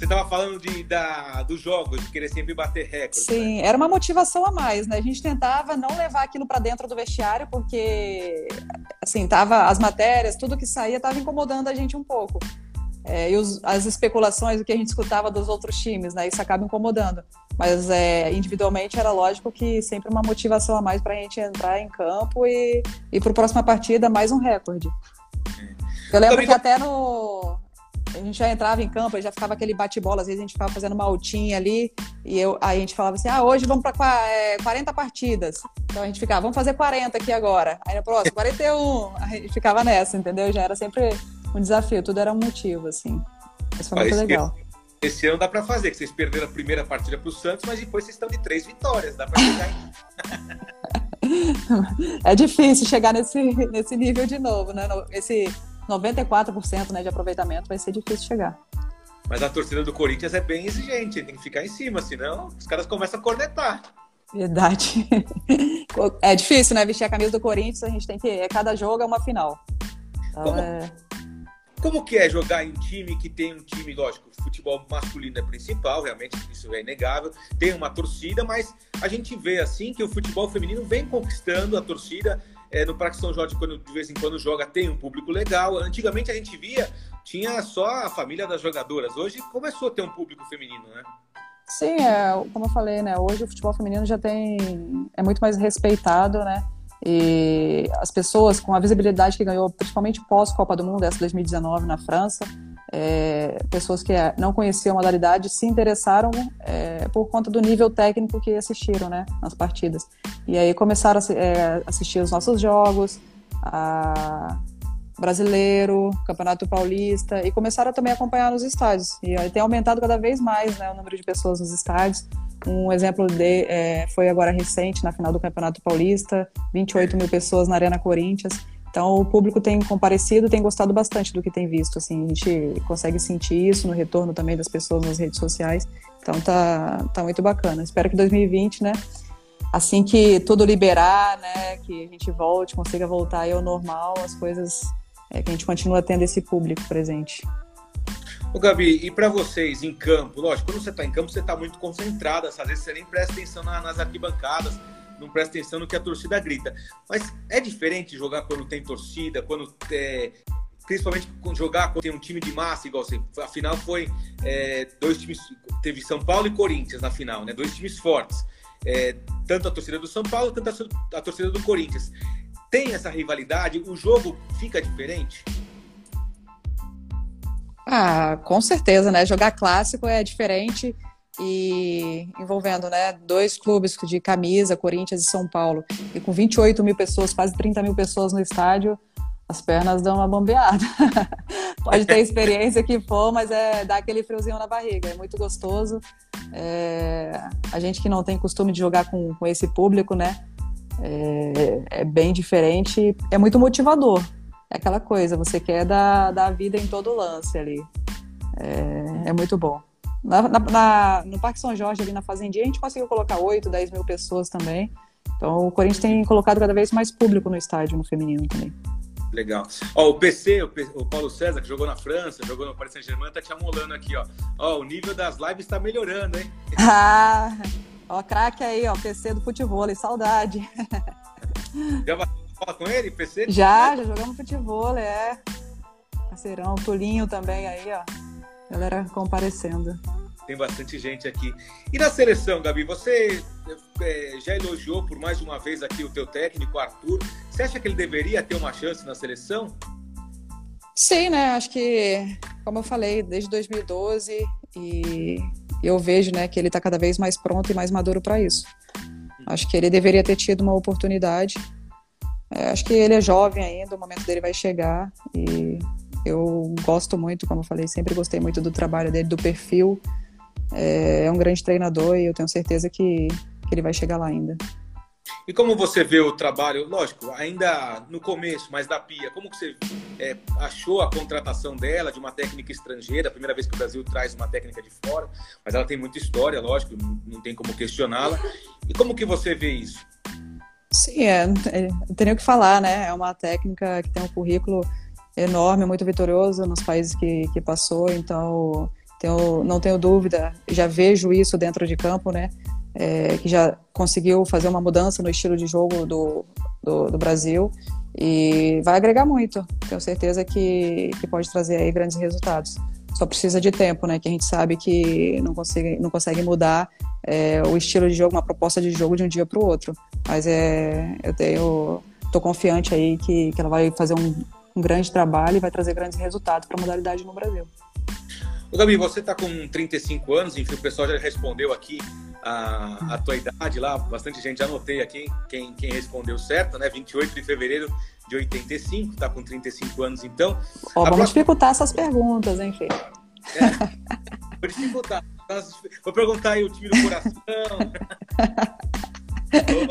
Você estava falando de, da, dos jogos, de querer sempre bater recordes. Sim, né? era uma motivação a mais, né? A gente tentava não levar aquilo para dentro do vestiário, porque, assim, tava as matérias, tudo que saía estava incomodando a gente um pouco. É, e os, as especulações, o que a gente escutava dos outros times, né? Isso acaba incomodando. Mas é, individualmente era lógico que sempre uma motivação a mais para a gente entrar em campo e, e para a próxima partida mais um recorde. É. Eu lembro que até no, a gente já entrava em campo, já ficava aquele bate-bola, às vezes a gente ficava fazendo uma altinha ali, e eu, aí a gente falava assim, ah, hoje vamos para é, 40 partidas. Então a gente ficava, vamos fazer 40 aqui agora. Aí no próximo, 41. A gente ficava nessa, entendeu? Já era sempre um desafio, tudo era um motivo, assim. Isso foi muito legal. Esse ano dá para fazer, que vocês perderam a primeira partida para o Santos, mas depois vocês estão de três vitórias, dá para chegar em... É difícil chegar nesse, nesse nível de novo, né? Esse 94% né, de aproveitamento vai ser difícil chegar. Mas a torcida do Corinthians é bem exigente, tem que ficar em cima, senão os caras começam a cornetar. Verdade. É difícil, né? Vestir a camisa do Corinthians, a gente tem que. É, cada jogo é uma final. Então, como, é... como que é jogar em time que tem um time, lógico, futebol masculino é principal, realmente isso é inegável, tem uma torcida, mas a gente vê assim que o futebol feminino vem conquistando a torcida. É, no Parque São Jorge, quando de vez em quando joga, tem um público legal. Antigamente a gente via, tinha só a família das jogadoras. Hoje começou a ter um público feminino, né? Sim, é, como eu falei, né? Hoje o futebol feminino já tem. é muito mais respeitado, né? E as pessoas com a visibilidade que ganhou, principalmente pós-Copa do Mundo, essa 2019 na França, é, pessoas que não conheciam a modalidade se interessaram é, por conta do nível técnico que assistiram né, nas partidas. E aí começaram a é, assistir os nossos jogos, a brasileiro, Campeonato Paulista, e começaram também a acompanhar nos estádios. E aí tem aumentado cada vez mais né, o número de pessoas nos estádios. Um exemplo de, é, foi agora recente, na final do Campeonato Paulista, 28 mil pessoas na Arena Corinthians. Então, o público tem comparecido, tem gostado bastante do que tem visto. Assim, a gente consegue sentir isso no retorno também das pessoas nas redes sociais. Então, tá, tá muito bacana. Espero que 2020, né, assim que tudo liberar, né, que a gente volte, consiga voltar ao normal, as coisas, é, que a gente continua tendo esse público presente. O Gabi, e para vocês em campo? Lógico, quando você está em campo, você está muito concentrada, às vezes você nem presta atenção nas arquibancadas não presta atenção no que a torcida grita. Mas é diferente jogar quando tem torcida, quando é, principalmente jogar quando tem um time de massa, igual você. A final foi é, dois times, teve São Paulo e Corinthians na final, né? Dois times fortes. É, tanto a torcida do São Paulo, tanto a, a torcida do Corinthians. Tem essa rivalidade, o jogo fica diferente? Ah, com certeza, né? Jogar clássico é diferente e envolvendo né, dois clubes de camisa, Corinthians e São Paulo, e com 28 mil pessoas, quase 30 mil pessoas no estádio, as pernas dão uma bombeada. Pode ter experiência que for, mas é dá aquele friozinho na barriga, é muito gostoso. É, a gente que não tem costume de jogar com, com esse público, né? É, é bem diferente, é muito motivador. É aquela coisa, você quer dar, dar a vida em todo lance ali. É, é muito bom. Na, na, na, no Parque São Jorge, ali na Fazendinha, a gente conseguiu colocar 8, 10 mil pessoas também. Então o Corinthians tem colocado cada vez mais público no estádio, no feminino também. Legal. Ó, o PC, o, Paulo César, que jogou na França, jogou no Paris Saint-Germain, tá te amolando aqui, ó. Ó, o nível das lives tá melhorando, hein? Ah, ó, craque aí, ó, PC do futebol, saudade. Já fala com ele, PC? Já, já jogamos futebol, é. Parceirão, Tulinho também aí, ó. Galera comparecendo. Tem bastante gente aqui. E na seleção, Gabi, você é, já elogiou por mais uma vez aqui o teu técnico, Arthur. Você acha que ele deveria ter uma chance na seleção? Sim, né? Acho que, como eu falei, desde 2012 e eu vejo, né, que ele está cada vez mais pronto e mais maduro para isso. Acho que ele deveria ter tido uma oportunidade. É, acho que ele é jovem ainda, o momento dele vai chegar e eu gosto muito, como eu falei, sempre gostei muito do trabalho dele, do perfil. É, é um grande treinador e eu tenho certeza que, que ele vai chegar lá ainda. E como você vê o trabalho, lógico, ainda no começo, mas da Pia, como que você é, achou a contratação dela, de uma técnica estrangeira, a primeira vez que o Brasil traz uma técnica de fora, mas ela tem muita história, lógico, não tem como questioná-la. E como que você vê isso? Sim, é, é, não tem nem o que falar, né? É uma técnica que tem um currículo enorme, muito vitorioso nos países que, que passou, então tenho, não tenho dúvida, já vejo isso dentro de campo, né? É, que já conseguiu fazer uma mudança no estilo de jogo do, do, do, Brasil e vai agregar muito. Tenho certeza que, que pode trazer aí grandes resultados. Só precisa de tempo, né? Que a gente sabe que não consegue, não consegue mudar é, o estilo de jogo, uma proposta de jogo de um dia para o outro. Mas é, eu tenho, tô confiante aí que, que ela vai fazer um, um grande trabalho e vai trazer grandes resultados para a modalidade no Brasil. O Gabi, você está com 35 anos, enfim, o pessoal já respondeu aqui a, a tua idade lá, bastante gente já anotei aqui quem, quem respondeu certo, né? 28 de fevereiro de 85, está com 35 anos então. Ó, vamos próxima... dificultar essas perguntas, hein, Fê? É, vou dificultar. Vou perguntar aí o time do coração.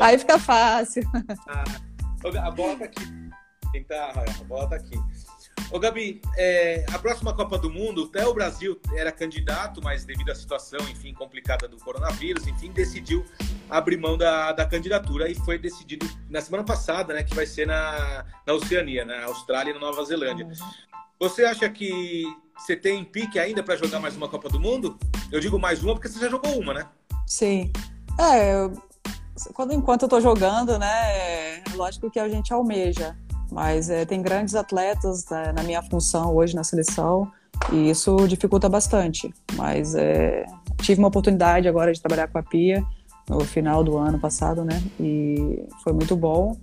aí fica fácil. Ah, a bola tá aqui. Tentar, tá, a bola tá aqui. Ô Gabi, é, a próxima Copa do Mundo, até o Brasil era candidato, mas devido à situação, enfim, complicada do coronavírus, enfim, decidiu abrir mão da, da candidatura e foi decidido na semana passada, né, que vai ser na, na Oceania, na Austrália e na Nova Zelândia. Você acha que você tem pique ainda para jogar mais uma Copa do Mundo? Eu digo mais uma porque você já jogou uma, né? Sim. É, eu, quando, enquanto eu tô jogando, né, é lógico que a gente almeja mas é, tem grandes atletas né, na minha função hoje na seleção e isso dificulta bastante. Mas é, tive uma oportunidade agora de trabalhar com a Pia no final do ano passado, né? E foi muito bom.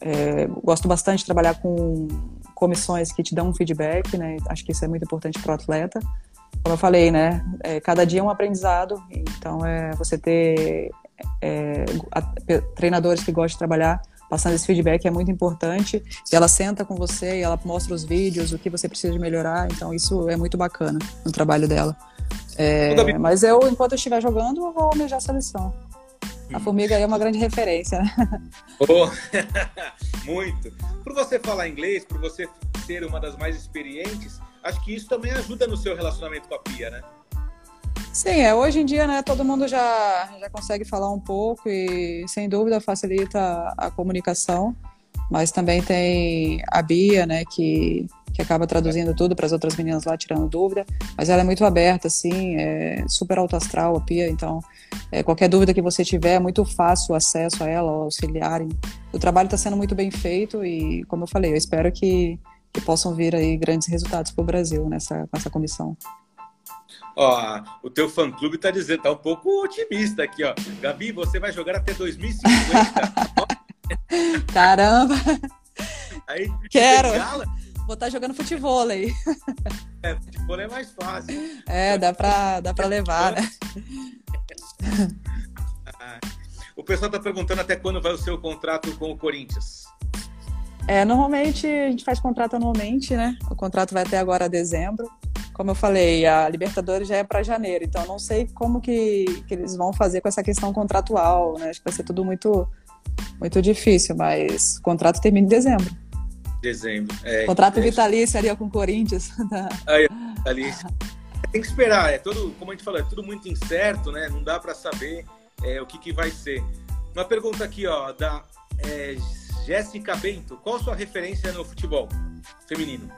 É, gosto bastante de trabalhar com comissões que te dão um feedback, né? Acho que isso é muito importante para o atleta. Como eu falei, né? É, cada dia é um aprendizado. Então, é você ter é, treinadores que gostam de trabalhar passando esse feedback é muito importante. E ela senta com você e ela mostra os vídeos, o que você precisa de melhorar. Então, isso é muito bacana no trabalho dela. É, mas eu, enquanto eu estiver jogando, eu vou almejar a seleção. A hum. Formiga aí é uma grande referência, né? Oh, muito. Por você falar inglês, por você ser uma das mais experientes, acho que isso também ajuda no seu relacionamento com a Pia, né? Sim, é, hoje em dia, né, todo mundo já, já consegue falar um pouco e, sem dúvida, facilita a comunicação. Mas também tem a Bia, né, que, que acaba traduzindo tudo para as outras meninas lá, tirando dúvida. Mas ela é muito aberta, assim, é super alto astral, a Pia. Então, é, qualquer dúvida que você tiver, é muito fácil o acesso a ela, auxiliarem. O trabalho está sendo muito bem feito e, como eu falei, eu espero que, que possam vir aí grandes resultados para o Brasil nessa, nessa comissão. Ó, o teu fã-clube tá dizendo, tá um pouco otimista aqui, ó. Gabi, você vai jogar até 2050. Caramba! Aí, Quero! Vou estar tá jogando futebol aí. É, futebol é mais fácil. É, dá pra, dá pra levar, né? O pessoal tá perguntando até quando vai o seu contrato com o Corinthians. É, normalmente a gente faz contrato anualmente, né? O contrato vai até agora dezembro como eu falei, a Libertadores já é para janeiro, então não sei como que, que eles vão fazer com essa questão contratual, né? Acho que vai ser tudo muito, muito difícil, mas o contrato termina em dezembro. Dezembro, é. Contrato é vitalício ali com o Corinthians. Aí, vitalício. Tem que esperar, é tudo, como a gente falou, é tudo muito incerto, né? Não dá para saber é, o que, que vai ser. Uma pergunta aqui, ó, da é, Jéssica Bento. Qual a sua referência no futebol feminino?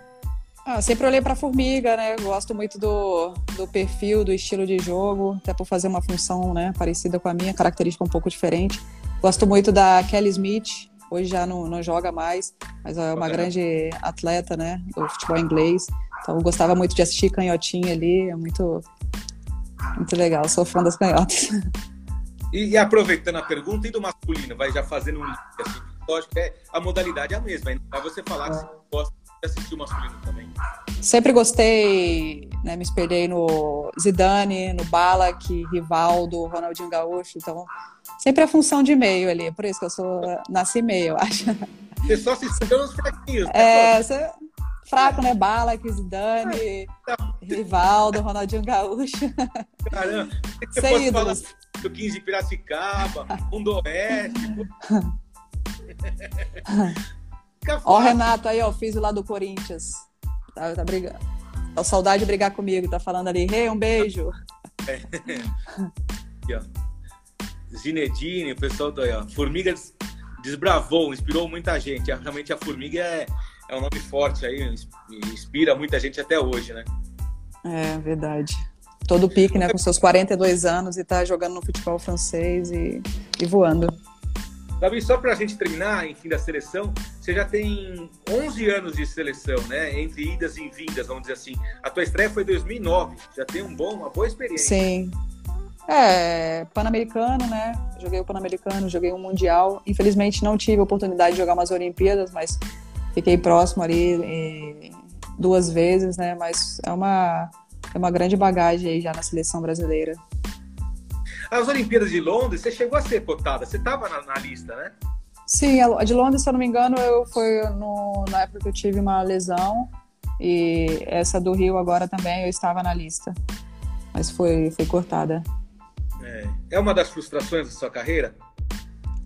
Ah, sempre olhei para formiga, né? Gosto muito do, do perfil, do estilo de jogo, até por fazer uma função né, parecida com a minha, característica um pouco diferente. Gosto muito da Kelly Smith, hoje já não, não joga mais, mas é uma grande atleta né, do futebol inglês. Então eu gostava muito de assistir canhotinha ali, é muito, muito legal, sou fã das canhotas. E, e aproveitando a pergunta, e do masculino, vai já fazendo um assim, lógico, é, a modalidade é a mesma, vai você falar que você gosta assistiu masculino também? Sempre gostei, né, me espelhei no Zidane, no Balak, Rivaldo, Ronaldinho Gaúcho, então sempre a função de meio ali, por isso que eu sou nasci meio, eu acho. Você só assistiu nos fraquinhos. Né? É, você, fraco, né? Balak, Zidane, Rivaldo, Ronaldinho Gaúcho. Caramba, você Sem ídolos. falar do 15 de Piracicaba, Mundo Oeste. Ó, o Renato aí, ó, fiz o lá do Corinthians. Tá, tá brigando. Tá saudade de brigar comigo, tá falando ali, rei, hey, um beijo. É. Aqui, ó. Zinedine, o pessoal do aí, ó. Formiga desbravou, inspirou muita gente. Realmente a Formiga é, é um nome forte aí, inspira muita gente até hoje, né? É, verdade. todo pique, né, com seus 42 anos e tá jogando no futebol francês e, e voando. Davi, só para a gente terminar, enfim, da seleção, você já tem 11 anos de seleção, né? Entre idas e vindas, vamos dizer assim. A tua estreia foi em 2009, já tem um bom, uma boa experiência. Sim. É, Pan-Americano, né? Joguei o Pan-Americano, joguei um Mundial. Infelizmente não tive a oportunidade de jogar umas Olimpíadas, mas fiquei próximo ali duas vezes, né? Mas é uma, é uma grande bagagem aí já na seleção brasileira. As Olimpíadas de Londres, você chegou a ser cotada, você estava na, na, lista, né? Sim, a de Londres, se eu não me engano, eu foi no, na época que eu tive uma lesão e essa do Rio agora também eu estava na lista, mas foi, foi cortada. É, é uma das frustrações da sua carreira?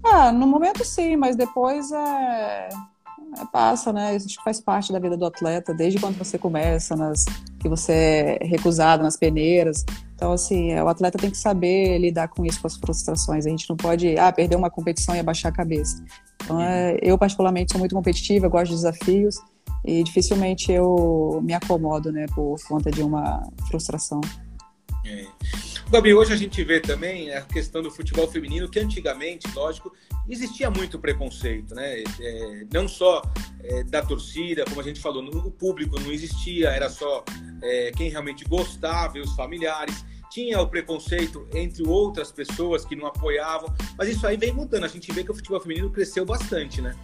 Ah, no momento sim, mas depois é, é, passa, né? Isso faz parte da vida do atleta, desde quando você começa, nas, que você é recusado nas peneiras. Então, assim, é, o atleta tem que saber lidar com isso, com as frustrações. A gente não pode, ah, perder uma competição e abaixar a cabeça. Então, é, eu, particularmente, sou muito competitiva, gosto de desafios e dificilmente eu me acomodo, né, por conta de uma frustração. É. Gabi, hoje a gente vê também a questão do futebol feminino, que antigamente, lógico, existia muito preconceito, né? É, não só é, da torcida, como a gente falou, no, o público não existia, era só é, quem realmente gostava e os familiares. Tinha o preconceito entre outras pessoas que não apoiavam, mas isso aí vem mudando. A gente vê que o futebol feminino cresceu bastante, né?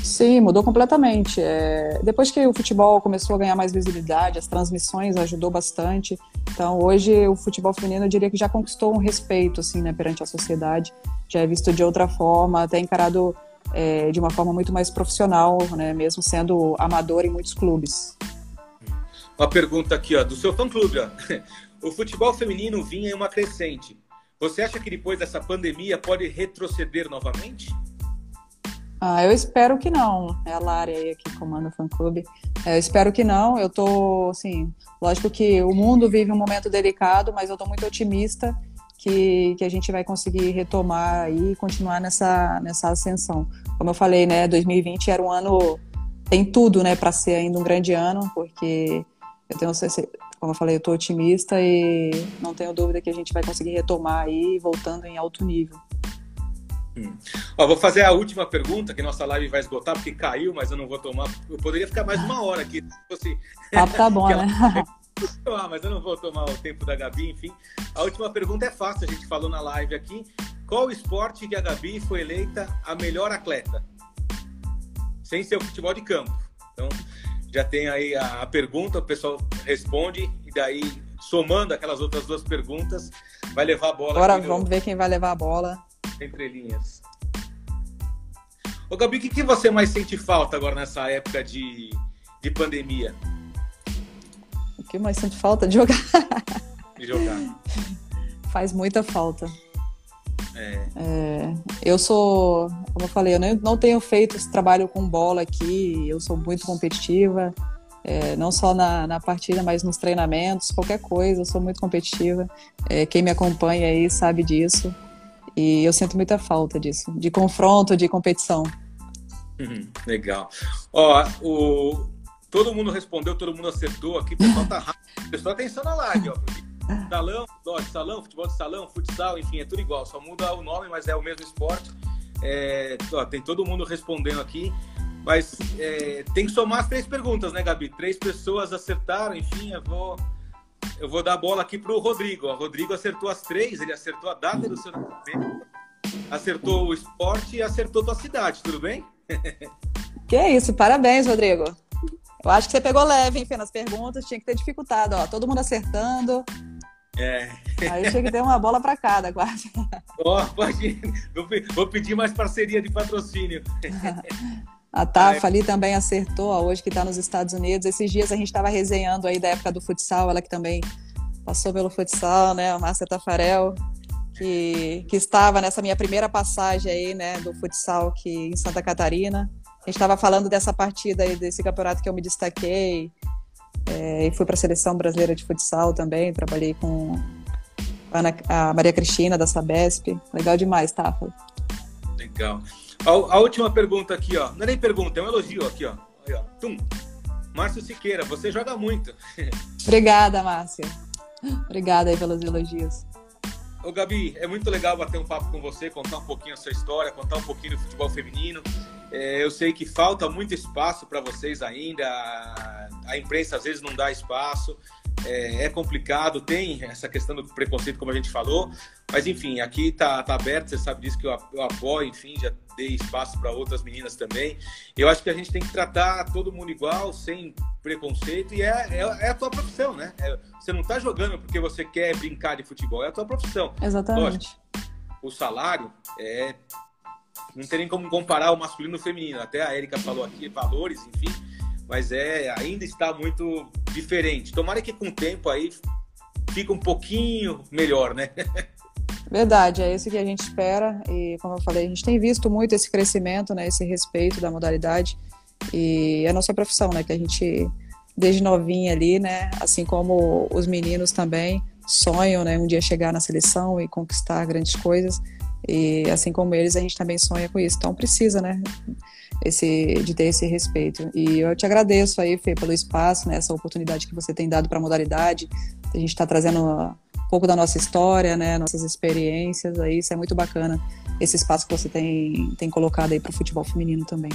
Sim, mudou completamente. É, depois que o futebol começou a ganhar mais visibilidade, as transmissões ajudou bastante. Então, hoje o futebol feminino eu diria que já conquistou um respeito assim, né, perante a sociedade. Já é visto de outra forma, até encarado é, de uma forma muito mais profissional, né, mesmo sendo amador em muitos clubes. Uma pergunta aqui, ó, do seu fã-clube. O futebol feminino vinha em uma crescente. Você acha que depois dessa pandemia pode retroceder novamente? Ah, eu espero que não. É a Lari aí que comanda o fã-clube. É, eu espero que não. Eu tô, assim, lógico que o mundo vive um momento delicado, mas eu tô muito otimista que, que a gente vai conseguir retomar e continuar nessa, nessa ascensão. Como eu falei, né, 2020 era um ano, tem tudo, né, para ser ainda um grande ano, porque eu tenho, como eu falei, eu tô otimista e não tenho dúvida que a gente vai conseguir retomar aí, voltando em alto nível. Hum. Ó, vou fazer a última pergunta, que nossa live vai esgotar, porque caiu, mas eu não vou tomar. Eu poderia ficar mais uma hora aqui. Se fosse... Ah, tá bom, né? ah, mas eu não vou tomar o tempo da Gabi, enfim. A última pergunta é fácil, a gente falou na live aqui. Qual esporte que a Gabi foi eleita a melhor atleta? Sem ser o futebol de campo. Então, já tem aí a, a pergunta, o pessoal responde, e daí, somando aquelas outras duas perguntas, vai levar a bola. Agora vamos no... ver quem vai levar a bola entre linhas. Ô Gabi, o que, que você mais sente falta agora nessa época de, de pandemia? O que mais sente falta? De jogar. De jogar. Faz muita falta. É. Eu sou, como eu falei, eu não, não tenho feito esse trabalho com bola aqui, eu sou muito competitiva, é, não só na, na partida, mas nos treinamentos, qualquer coisa, eu sou muito competitiva. É, quem me acompanha aí sabe disso. E eu sinto muita falta disso, de confronto, de competição. Uhum, legal. Ó, o... todo mundo respondeu, todo mundo acertou aqui, pessoal tá rápido. Prestou atenção na live, ó. Salão, de salão, futebol de salão, futsal, enfim, é tudo igual, só muda o nome, mas é o mesmo esporte. É, ó, tem todo mundo respondendo aqui, mas é, tem que somar as três perguntas, né, Gabi? Três pessoas acertaram, enfim, eu vou eu vou dar a bola aqui para o Rodrigo. O Rodrigo acertou as três, ele acertou a data do seu nascimento, acertou o esporte e acertou tua cidade, tudo bem? Que isso, parabéns, Rodrigo. Eu acho que você pegou leve, enfim, nas perguntas, tinha que ter dificultado, ó, todo mundo acertando. É. Aí tinha que ter uma bola para cada, quase. Ó, oh, pode. Vou pedir mais parceria de patrocínio. A Tafa ali também acertou, ó, hoje que está nos Estados Unidos. Esses dias a gente estava resenhando aí da época do futsal, ela que também passou pelo futsal, né? A Márcia Tafarel, que, que estava nessa minha primeira passagem aí, né, do futsal aqui em Santa Catarina. A gente estava falando dessa partida aí, desse campeonato que eu me destaquei. É, e fui para a seleção brasileira de futsal também. Trabalhei com a, Ana, a Maria Cristina da Sabesp. Legal demais, Tafa. Legal. A, a, última pergunta aqui, ó. Não é nem pergunta, é um elogio aqui, ó. Aí, ó. Tum. Márcio Siqueira, você joga muito. Obrigada, Márcia. Obrigada aí pelos elogios. Ô Gabi, é muito legal bater um papo com você, contar um pouquinho a sua história, contar um pouquinho do futebol feminino. É, eu sei que falta muito espaço para vocês ainda, a imprensa às vezes não dá espaço, é, é, complicado, tem essa questão do preconceito, como a gente falou, mas enfim, aqui tá, tá aberto, você sabe disso que eu, eu apoio, enfim, já dei espaço para outras meninas também. Eu acho que a gente tem que tratar todo mundo igual, sem preconceito, e é, é, é a tua profissão, né? É, você não tá jogando porque você quer brincar de futebol, é a tua profissão. Exatamente. Lógico, o salário é. Não tem nem como comparar o masculino e o feminino. Até a Erika falou aqui, valores, enfim mas é ainda está muito diferente. Tomara que com o tempo aí fique um pouquinho melhor, né? Verdade, é isso que a gente espera e como eu falei, a gente tem visto muito esse crescimento, né, esse respeito da modalidade e é a nossa profissão, né, que a gente desde novinha ali, né, assim como os meninos também sonham, né, um dia chegar na seleção e conquistar grandes coisas e assim como eles, a gente também sonha com isso. Então precisa, né? Esse, de ter esse respeito. E eu te agradeço aí, Fê, pelo espaço, né, essa oportunidade que você tem dado para a modalidade. A gente está trazendo um pouco da nossa história, né, nossas experiências, aí isso é muito bacana, esse espaço que você tem, tem colocado aí para o futebol feminino também.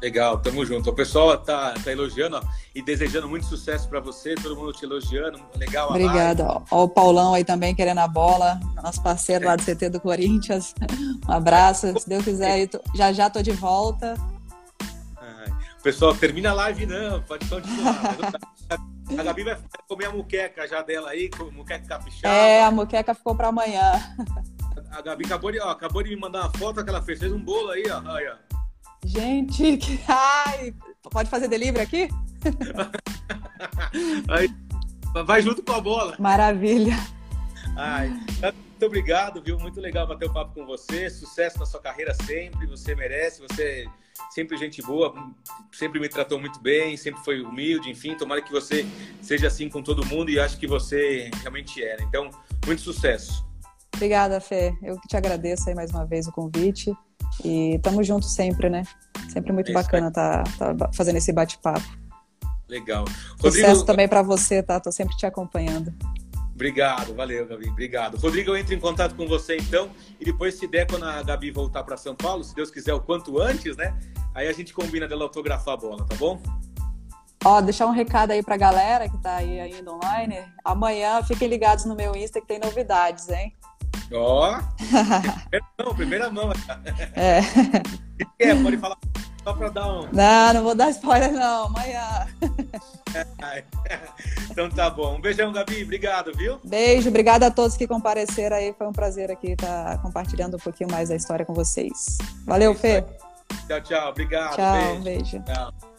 Legal, tamo junto. O pessoal tá, tá elogiando ó, e desejando muito sucesso para você, todo mundo te elogiando. Legal. Obrigada. Ó, o Paulão aí também querendo a bola, nosso parceiro lá do CT do Corinthians. Um abraço, se Deus quiser, tô, já já tô de volta. Ai, pessoal, termina a live não, pode continuar. a Gabi vai comer a muqueca já dela aí, muqueca capixaba. É, a muqueca ficou para amanhã. A Gabi acabou de, ó, acabou de me mandar uma foto que ela fez, fez um bolo aí, ó. Aí, ó. Gente, que... Ai, pode fazer delivery aqui? Aí, vai junto com a bola. Maravilha. Ai, muito obrigado, viu? Muito legal bater o papo com você. Sucesso na sua carreira sempre. Você merece. Você sempre gente boa, sempre me tratou muito bem, sempre foi humilde. Enfim, tomara que você seja assim com todo mundo e acho que você realmente era. Então, muito sucesso. Obrigada, Fê. Eu que te agradeço aí mais uma vez o convite. E estamos juntos sempre, né? Sempre muito é bacana estar tá, tá fazendo esse bate-papo. Legal. Rodrigo... Sucesso também para você, tá? Tô sempre te acompanhando. Obrigado, valeu, Gabi. Obrigado. Rodrigo, eu entro em contato com você então. E depois, se der, quando a Gabi voltar para São Paulo, se Deus quiser, o quanto antes, né? Aí a gente combina dela autografar a bola, tá bom? Ó, deixar um recado aí pra galera que tá aí ainda online. Amanhã fiquem ligados no meu Insta que tem novidades, hein? Ó, primeira mão, primeira mão. É. é. Pode falar só para dar um. Não, não vou dar spoiler, não. Amanhã. então tá bom. Um beijão, Gabi. Obrigado, viu? Beijo, obrigada a todos que compareceram aí. Foi um prazer aqui estar compartilhando um pouquinho mais da história com vocês. Valeu, Fê. Tchau, tchau. Obrigado. Tchau, beijo. beijo. Tchau.